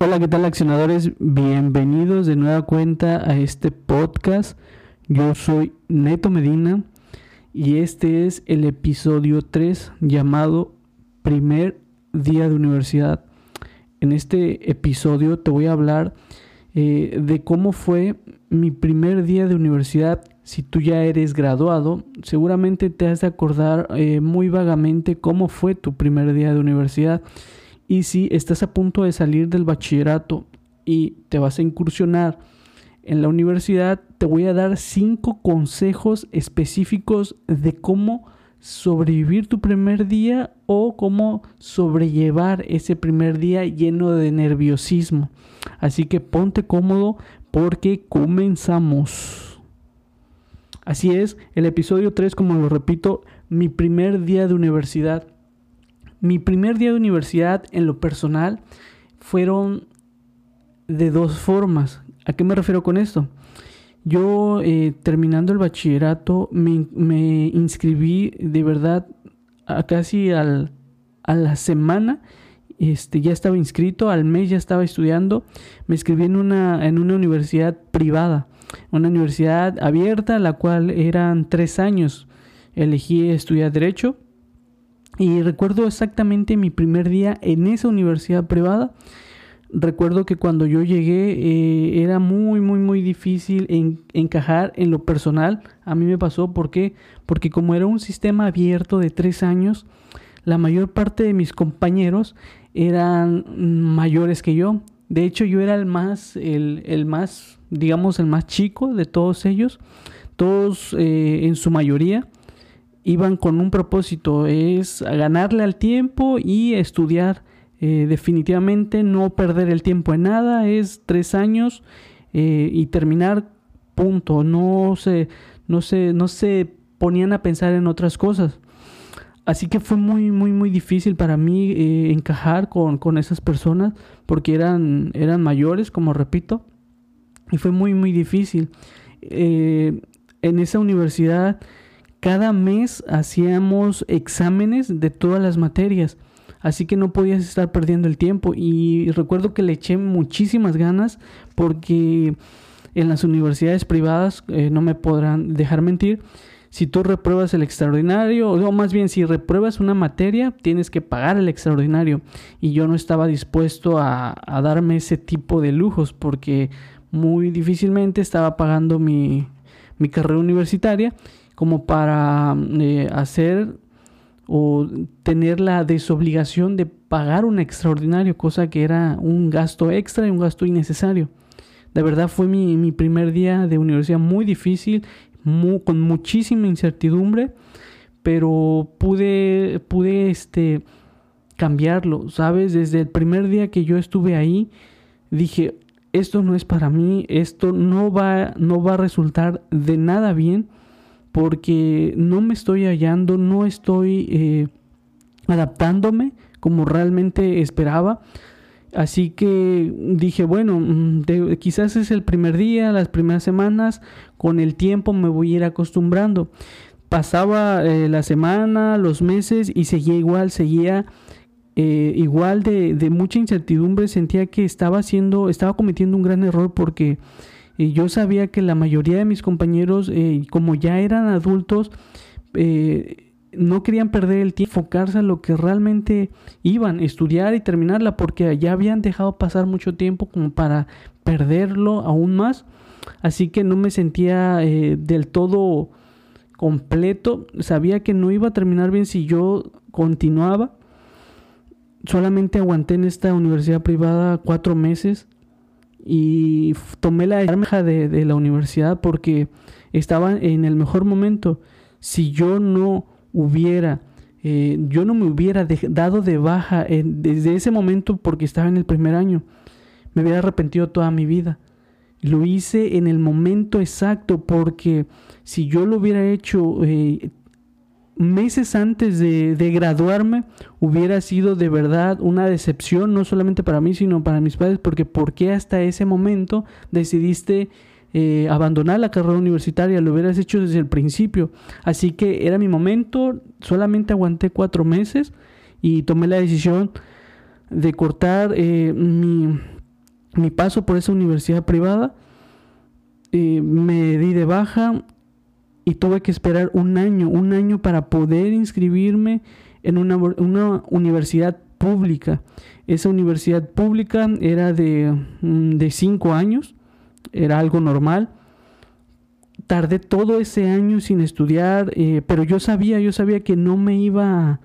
Hola, ¿qué tal accionadores? Bienvenidos de nueva cuenta a este podcast. Yo soy Neto Medina y este es el episodio 3 llamado Primer Día de Universidad. En este episodio te voy a hablar eh, de cómo fue mi primer día de universidad. Si tú ya eres graduado, seguramente te has de acordar eh, muy vagamente cómo fue tu primer día de universidad. Y si estás a punto de salir del bachillerato y te vas a incursionar en la universidad, te voy a dar cinco consejos específicos de cómo sobrevivir tu primer día o cómo sobrellevar ese primer día lleno de nerviosismo. Así que ponte cómodo porque comenzamos. Así es, el episodio 3, como lo repito, mi primer día de universidad. Mi primer día de universidad en lo personal fueron de dos formas. ¿A qué me refiero con esto? Yo eh, terminando el bachillerato me, inscribí de verdad a casi al, a la semana. Este, ya estaba inscrito, al mes ya estaba estudiando. Me inscribí en una, en una universidad privada, una universidad abierta, la cual eran tres años. Elegí estudiar Derecho y recuerdo exactamente mi primer día en esa universidad privada. Recuerdo que cuando yo llegué eh, era muy, muy, muy difícil encajar en lo personal. A mí me pasó porque, porque como era un sistema abierto de tres años, la mayor parte de mis compañeros eran mayores que yo. De hecho, yo era el más, el, el más, digamos, el más chico de todos ellos. Todos eh, en su mayoría iban con un propósito, es ganarle al tiempo y estudiar. Eh, definitivamente no perder el tiempo en nada, es tres años eh, y terminar, punto. No se, no, se, no se ponían a pensar en otras cosas. Así que fue muy, muy, muy difícil para mí eh, encajar con, con, esas personas porque eran, eran mayores, como repito, y fue muy, muy difícil. en esa universidad cada mes hacíamos exámenes de todas las materias, así que no podías estar perdiendo el tiempo y recuerdo que le eché muchísimas ganas porque en las universidades privadas, eh, no me podrán dejar mentir, si tú repruebas el extraordinario, o más bien si repruebas una materia, tienes que pagar el extraordinario. Y yo no estaba dispuesto a, a darme ese tipo de lujos porque muy difícilmente estaba pagando mi, mi carrera universitaria como para eh, hacer o tener la desobligación de pagar un extraordinario, cosa que era un gasto extra y un gasto innecesario. De verdad fue mi, primer día de universidad muy difícil, con muchísima incertidumbre, pero pude, pude este, cambiarlo, ¿sabes? Desde el primer día que yo estuve ahí, dije, esto no es para mí, esto no va, no va a resultar de nada bien porque no me estoy hallando, no estoy eh, adaptándome como realmente esperaba. Así que dije, bueno, mm, quizás es el primer día, las primeras semanas, con el tiempo me voy a ir acostumbrando. Pasaba eh, la semana, los meses y seguía igual, seguía eh, igual de, de, mucha incertidumbre, sentía que estaba haciendo, estaba cometiendo un gran error porque y yo sabía que la mayoría de mis compañeros, eh, como ya eran adultos, eh, no querían perder el tiempo, enfocarse a lo que realmente iban, estudiar y terminarla, porque ya habían dejado pasar mucho tiempo como para perderlo aún más. Así que no me sentía eh, del todo completo. Sabía que no iba a terminar bien si yo continuaba. Solamente aguanté en esta universidad privada cuatro meses y tomé la arma de, de, la universidad porque estaba en el mejor momento. Si yo no hubiera, eh, yo no me hubiera dado de baja desde ese momento porque estaba en el primer año, me hubiera arrepentido toda mi vida. Lo hice en el momento exacto porque si yo lo hubiera hecho eh, meses antes de, graduarme hubiera sido de verdad una decepción, no solamente para mí, sino para mis padres, porque ¿por qué hasta ese momento decidiste eh, abandonar la carrera universitaria? Lo hubieras hecho desde el principio. Así que era mi momento, solamente aguanté cuatro meses y tomé la decisión de cortar eh, mi, paso por esa universidad privada, eh, me di de baja y tuve que esperar un año, un año para poder inscribirme en una, una universidad pública. Esa universidad pública era de, mm, de cinco años, era algo normal. Tardé todo ese año sin estudiar, eh, pero yo sabía, yo sabía que no me iba a,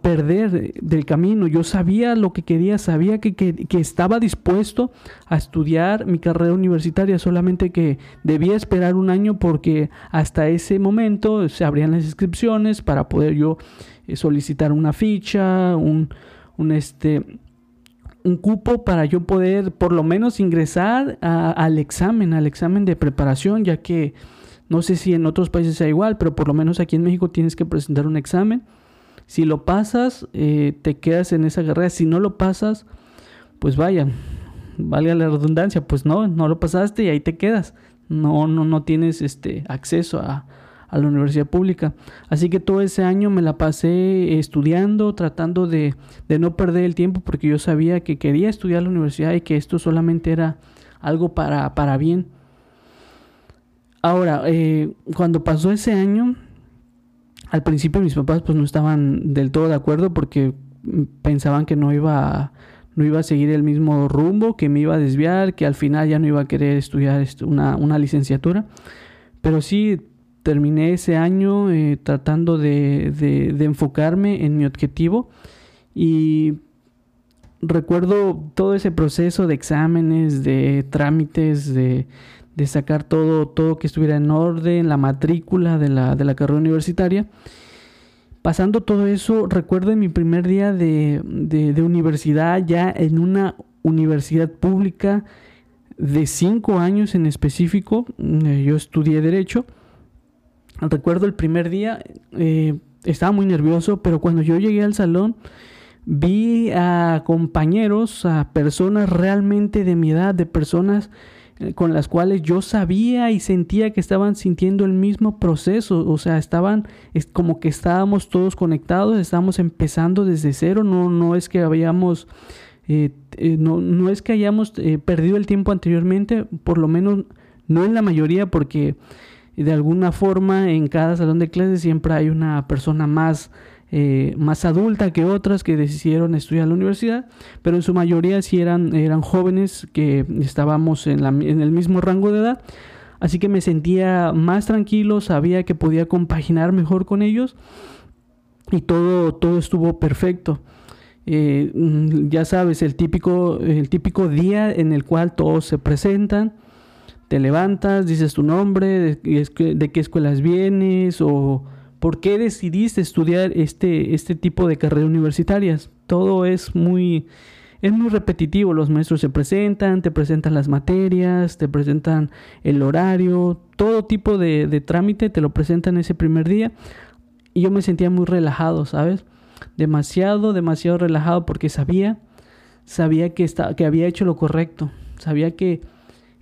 perder del camino. Yo sabía lo que quería, sabía que, que, estaba dispuesto a estudiar mi carrera universitaria, solamente que debía esperar un año porque hasta ese momento se abrían las inscripciones para poder yo eh, solicitar una ficha, un, un, este, un cupo para yo poder por lo menos ingresar al examen, al examen de preparación, ya que no sé si en otros países sea igual, pero por lo menos aquí en México tienes que presentar un examen si lo pasas, eh, te quedas en esa carrera. Si no lo pasas, pues vaya, valga la redundancia, pues no, no lo pasaste y ahí te quedas. No, no, no tienes este acceso a, a la universidad pública. Así que todo ese año me la pasé estudiando, tratando de, de, no perder el tiempo, porque yo sabía que quería estudiar la universidad y que esto solamente era algo para, para bien. Ahora, eh, cuando pasó ese año, al principio mis papás pues no estaban del todo de acuerdo porque pensaban que no iba no iba a seguir el mismo rumbo, que me iba a desviar, que al final ya no iba a querer estudiar una, una licenciatura. Pero sí terminé ese año eh, tratando de, de, enfocarme en mi objetivo y recuerdo todo ese proceso de exámenes, de trámites, de, de sacar todo, todo que estuviera en orden, la matrícula de la, de la carrera universitaria. Pasando todo eso, recuerdo mi primer día de, de, universidad, ya en una universidad pública de cinco años en específico, eh, yo estudié derecho. Recuerdo el primer día, eh, estaba muy nervioso, pero cuando yo llegué al salón, vi a compañeros, a personas realmente de mi edad, de personas con las cuales yo sabía y sentía que estaban sintiendo el mismo proceso, o sea, estaban es como que estábamos todos conectados, estábamos empezando desde cero, no, no es que habíamos, eh, eh, no, no, es que hayamos perdido el tiempo anteriormente, por lo menos no en la mayoría, porque de alguna forma en cada salón de clases siempre hay una persona más eh, más adulta que otras que decidieron estudiar en la universidad, pero en su mayoría sí eran, eran jóvenes que estábamos en, en el mismo rango de edad. Así que me sentía más tranquilo, sabía que podía compaginar mejor con ellos y todo, todo estuvo perfecto. Eh, mm, ya sabes, el típico, el típico día en el cual todos se presentan, te levantas, dices tu nombre, de, de qué escuelas vienes o ¿Por qué decidiste estudiar este, este tipo de carreras universitarias? Todo es muy, es muy repetitivo. Los maestros se presentan, te presentan las materias, te presentan el horario, todo tipo de, de trámite te lo presentan ese primer día. Y yo me sentía muy relajado, ¿sabes? Demasiado, demasiado relajado porque sabía, sabía que, estaba, que había hecho lo correcto. Sabía que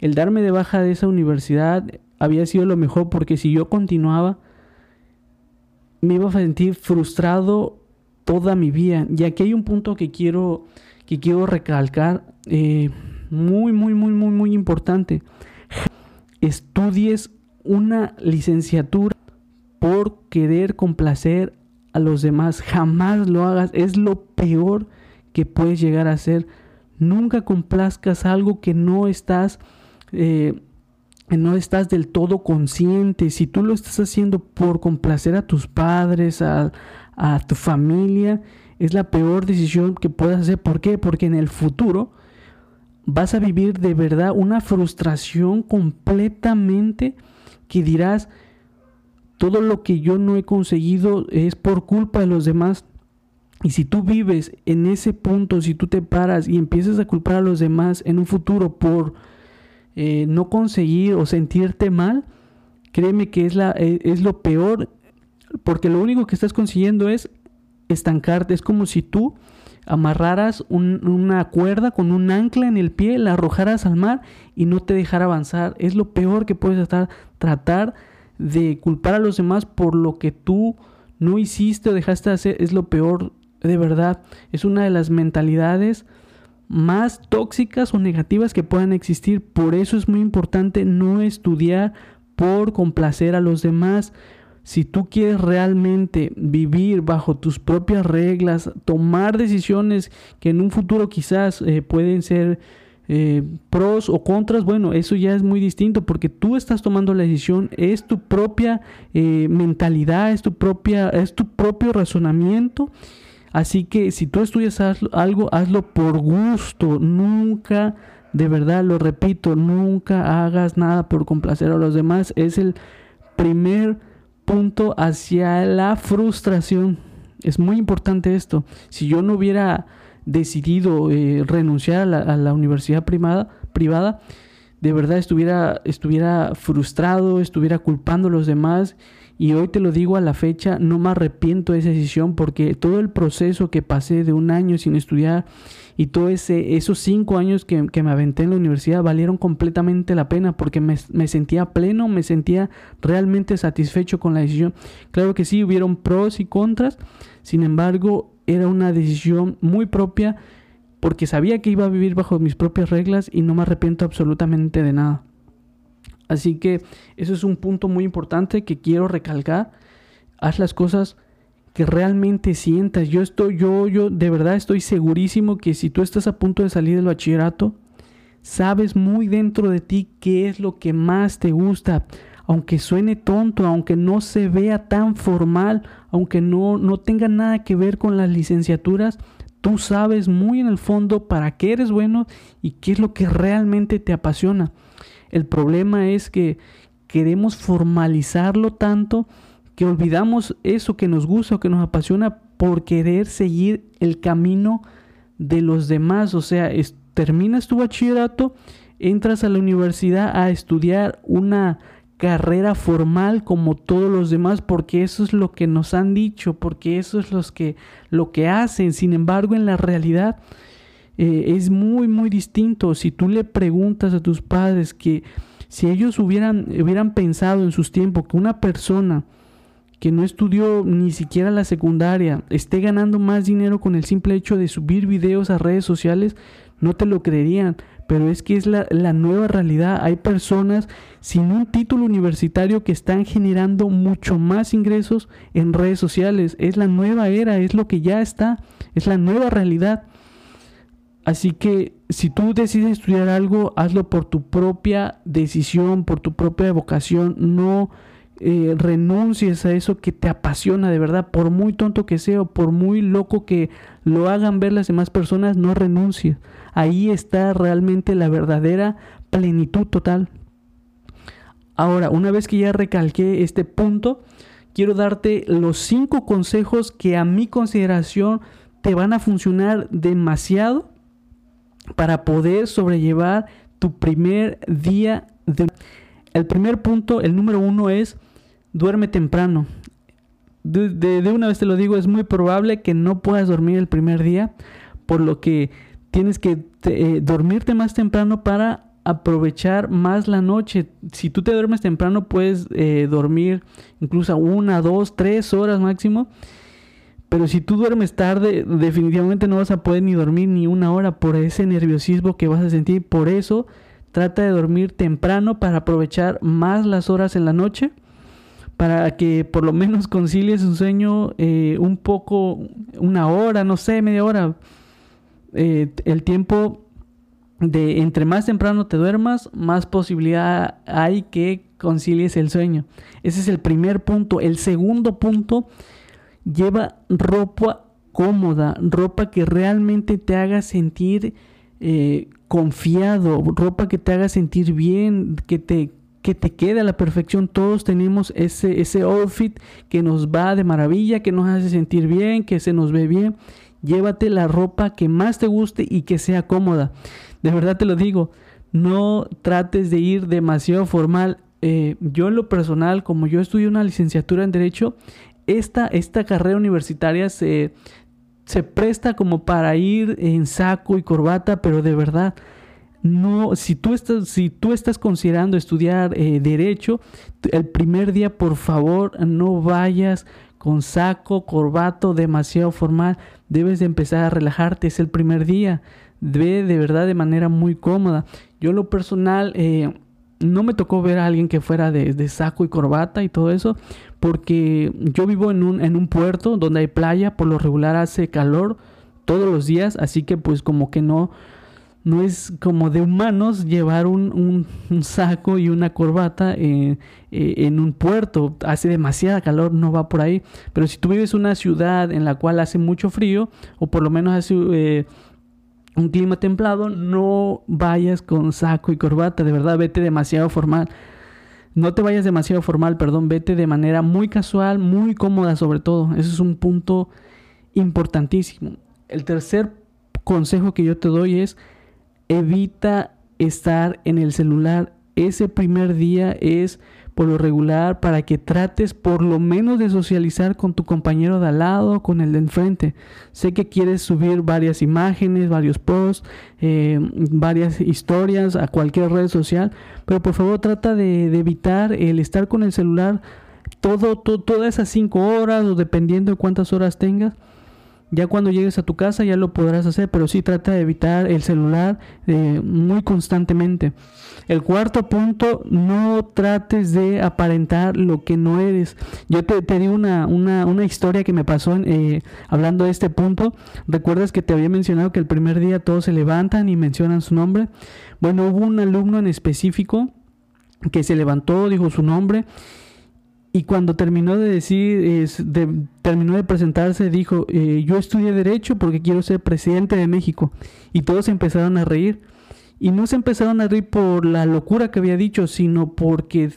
el darme de baja de esa universidad había sido lo mejor porque si yo continuaba, me iba a sentir frustrado toda mi vida. Y aquí hay un punto que quiero, que quiero recalcar, eh, muy, muy, muy, muy, muy importante. Estudies una licenciatura por querer complacer a los demás. Jamás lo hagas. Es lo peor que puedes llegar a hacer. Nunca complazcas algo que no estás eh, no estás del todo consciente, si tú lo estás haciendo por complacer a tus padres, a, tu familia, es la peor decisión que puedes hacer. ¿Por qué? Porque en el futuro vas a vivir de verdad una frustración completamente que dirás, todo lo que yo no he conseguido es por culpa de los demás. Y si tú vives en ese punto, si tú te paras y empiezas a culpar a los demás en un futuro por eh, no conseguir o sentirte mal, créeme que es, la, e, es lo peor, porque lo único que estás consiguiendo es estancarte. Es como si tú amarraras una cuerda con un ancla en el pie, la arrojaras al mar y no te dejara avanzar. Es lo peor que puedes estar, tratar de culpar a los demás por lo que tú no hiciste o dejaste de hacer. Es lo peor, de verdad. Es una de las mentalidades más tóxicas o negativas que puedan existir. Por eso es muy importante no estudiar por complacer a los demás. Si tú quieres realmente vivir bajo tus propias reglas, tomar decisiones que en un futuro quizás eh, pueden ser eh, pros o contras, bueno, eso ya es muy distinto porque tú estás tomando la decisión, es tu propia eh, mentalidad, es tu propia, es tu propio razonamiento Así que si tú estudias algo, hazlo por gusto, nunca, de verdad lo repito, nunca hagas nada por complacer a los demás. Es el primer punto hacia la frustración. Es muy importante esto. Si yo no hubiera decidido eh, renunciar a la, universidad privada, privada, de verdad estuviera, estuviera frustrado, estuviera culpando a los demás y hoy te lo digo a la fecha, no me arrepiento de esa decisión porque todo el proceso que pasé de un año sin estudiar y todos esos cinco años que, me aventé en la universidad valieron completamente la pena porque me, me, sentía pleno, me sentía realmente satisfecho con la decisión. Claro que sí, hubieron pros y contras, sin embargo, era una decisión muy propia porque sabía que iba a vivir bajo mis propias reglas y no me arrepiento absolutamente de nada. Así que eso es un punto muy importante que quiero recalcar. Haz las cosas que realmente sientas. Yo estoy, yo, yo de verdad estoy segurísimo que si tú estás a punto de salir del bachillerato, sabes muy dentro de ti qué es lo que más te gusta. Aunque suene tonto, aunque no se vea tan formal, aunque no, no tenga nada que ver con las licenciaturas, tú sabes muy en el fondo para qué eres bueno y qué es lo que realmente te apasiona. El problema es que queremos formalizarlo tanto que olvidamos eso que nos gusta o que nos apasiona por querer seguir el camino de los demás. O sea, terminas tu bachillerato, entras a la universidad a estudiar una carrera formal como todos los demás porque eso es lo que nos han dicho, porque eso es los que, lo que hacen. Sin embargo, en la realidad eh, es muy, muy distinto. Si tú le preguntas a tus padres que si ellos hubieran, hubieran pensado en sus tiempos que una persona que no estudió ni siquiera la secundaria esté ganando más dinero con el simple hecho de subir videos a redes sociales, no te lo creerían. Pero es que es la, la nueva realidad. Hay personas sin un título universitario que están generando mucho más ingresos en redes sociales. Es la nueva era, es lo que ya está, es la nueva realidad. Así que si tú decides estudiar algo, hazlo por tu propia decisión, por tu propia vocación. No eh, renuncies a eso que te apasiona de verdad. Por muy tonto que sea o por muy loco que lo hagan ver las demás personas, no renuncies. Ahí está realmente la verdadera plenitud total. Ahora, una vez que ya recalqué este punto, quiero darte los cinco consejos que a mi consideración te van a funcionar demasiado para poder sobrellevar tu primer día de... El primer punto, el número uno es duerme temprano. De, una vez te lo digo, es muy probable que no puedas dormir el primer día, por lo que tienes que eh, dormirte más temprano para aprovechar más la noche. Si tú te duermes temprano, puedes eh, dormir incluso una, dos, tres horas máximo pero si tú duermes tarde, definitivamente no vas a poder ni dormir ni una hora por ese nerviosismo que vas a sentir. Por eso, trata de dormir temprano para aprovechar más las horas en la noche. Para que por lo menos concilies un sueño eh, un poco, una hora, no sé, media hora. Eh, el tiempo de entre más temprano te duermas, más posibilidad hay que concilies el sueño. Ese es el primer punto. El segundo punto Lleva ropa cómoda, ropa que realmente te haga sentir eh, confiado, ropa que te haga sentir bien, que te, que te quede a la perfección. Todos tenemos ese, ese outfit que nos va de maravilla, que nos hace sentir bien, que se nos ve bien. Llévate la ropa que más te guste y que sea cómoda. De verdad te lo digo, no trates de ir demasiado formal. Eh, yo en lo personal, como yo estudio una licenciatura en Derecho, esta, esta carrera universitaria se, se presta como para ir en saco y corbata, pero de verdad, no, si tú estás, si tú estás considerando estudiar eh, derecho, el primer día, por favor, no vayas con saco, corbato, demasiado formal. Debes de empezar a relajarte, es el primer día. ve de verdad de manera muy cómoda. Yo lo personal eh, no me tocó ver a alguien que fuera de, saco y corbata y todo eso, porque yo vivo en un, en un puerto donde hay playa, por lo regular hace calor todos los días, así que pues como que no, no es como de humanos llevar un, saco y una corbata eh, eh, en un puerto. Hace demasiada calor, no va por ahí. Pero si tú vives en una ciudad en la cual hace mucho frío, o por lo menos hace eh, un clima templado, no vayas con saco y corbata. De verdad, vete demasiado formal. No te vayas demasiado formal, perdón, vete de manera muy casual, muy cómoda sobre todo. Ese es un punto importantísimo. El tercer consejo que yo te doy es evita estar en el celular. Ese primer día es por lo regular para que trates por lo menos de socializar con tu compañero de al lado, con el de enfrente. Sé que quieres subir varias imágenes, varios posts, eh, varias historias a cualquier red social, pero por favor trata de, evitar el estar con el celular todo, todas esas cinco horas o dependiendo de cuántas horas tengas ya cuando llegues a tu casa ya lo podrás hacer, pero sí trata de evitar el celular eh, muy constantemente. El cuarto punto, no trates de aparentar lo que no eres. Yo te, te di una, una, historia que me pasó eh, hablando de este punto. ¿Recuerdas que te había mencionado que el primer día todos se levantan y mencionan su nombre? Bueno, hubo un alumno en específico que se levantó, dijo su nombre y cuando terminó de decir, terminó de presentarse, dijo, eh, yo estudié derecho porque quiero ser presidente de México. Y todos empezaron a reír. Y no se empezaron a reír por la locura que había dicho, sino porque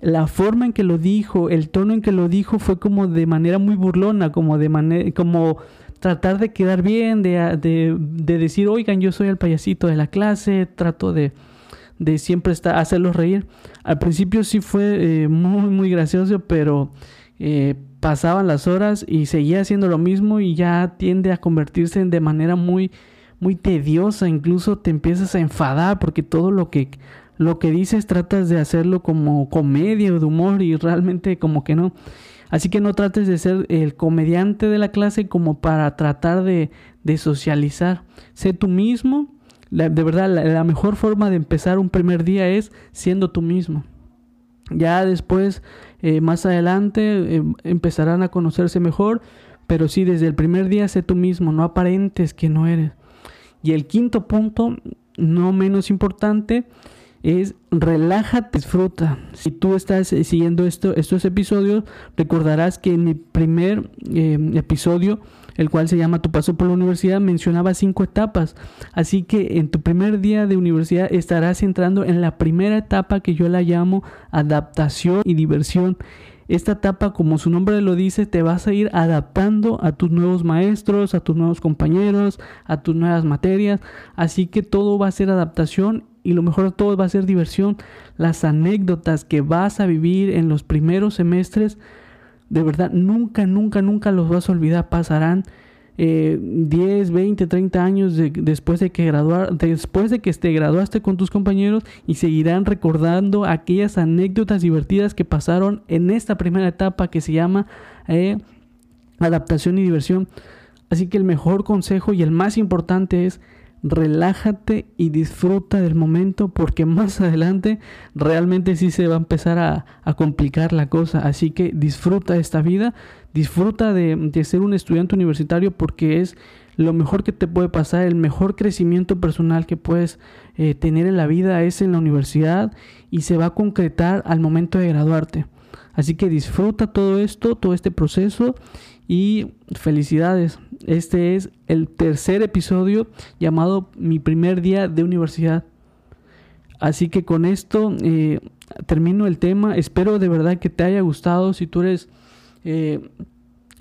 la forma en que lo dijo, el tono en que lo dijo fue como de manera muy burlona, como de manera, como tratar de quedar bien, de, de, de decir, oigan, yo soy el payasito de la clase, trato de, de siempre estar, hacerlos reír. Al principio sí fue eh, muy, muy gracioso, pero eh, pasaban las horas y seguía haciendo lo mismo y ya tiende a convertirse en de manera muy, muy tediosa. Incluso te empiezas a enfadar porque todo lo que, lo que dices tratas de hacerlo como comedia o de humor y realmente como que no. Así que no trates de ser el comediante de la clase como para tratar de, de socializar. Sé tú mismo de verdad, la, mejor forma de empezar un primer día es siendo tú mismo. Ya después, eh, más adelante, em, empezarán a conocerse mejor, pero sí, desde el primer día sé tú mismo, no aparentes que no eres. Y el quinto punto, no menos importante, es relájate, disfruta. Si tú estás eh, siguiendo esto, estos episodios, recordarás que en mi primer episodio el cual se llama Tu paso por la universidad, mencionaba cinco etapas. Así que en tu primer día de universidad estarás entrando en la primera etapa que yo la llamo adaptación y diversión. Esta etapa, como su nombre lo dice, te vas a ir adaptando a tus nuevos maestros, a tus nuevos compañeros, a tus nuevas materias. Así que todo va a ser adaptación y lo mejor de todo va a ser diversión. Las anécdotas que vas a vivir en los primeros semestres de verdad, nunca, nunca, nunca los vas a olvidar. Pasarán 10, 20, 30 años después de que graduar, después de que te graduaste con tus compañeros y seguirán recordando aquellas anécdotas divertidas que pasaron en esta primera etapa que se llama eh, adaptación y diversión. Así que el mejor consejo y el más importante es relájate y disfruta del momento porque más adelante realmente sí se va a empezar a, complicar la cosa. Así que disfruta esta vida, disfruta de, ser un estudiante universitario porque es lo mejor que te puede pasar, el mejor crecimiento personal que puedes eh, tener en la vida es en la universidad y se va a concretar al momento de graduarte. Así que disfruta todo esto, todo este proceso y felicidades. Este es el tercer episodio llamado Mi primer día de universidad. Así que con esto eh, termino el tema. Espero de verdad que te haya gustado. Si tú eres eh,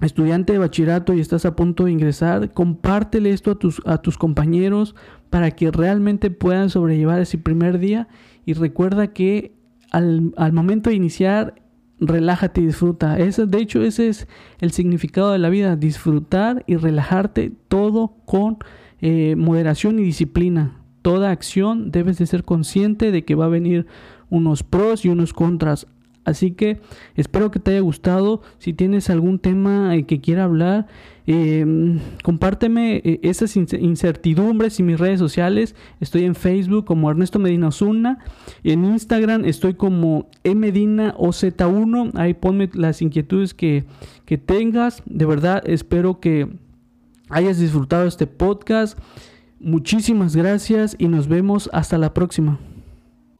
estudiante de bachillerato y estás a punto de ingresar, compártele esto a tus, a tus compañeros para que realmente puedan sobrellevar ese primer día. Y recuerda que al, al momento de iniciar relájate y disfruta. Eso, de hecho, ese es el significado de la vida, disfrutar y relajarte todo con eh, moderación y disciplina. Toda acción debes de ser consciente de que va a venir unos pros y unos contras. Así que espero que te haya gustado. Si tienes algún tema eh, que quiera hablar, em, compárteme eh, esas incertidumbres y mis redes sociales. Estoy en Facebook como Ernesto Medina Osuna. En Instagram estoy como emedinaoz1. Ahí ponme las inquietudes que, que tengas. De verdad espero que hayas disfrutado este podcast. Muchísimas gracias y nos vemos hasta la próxima.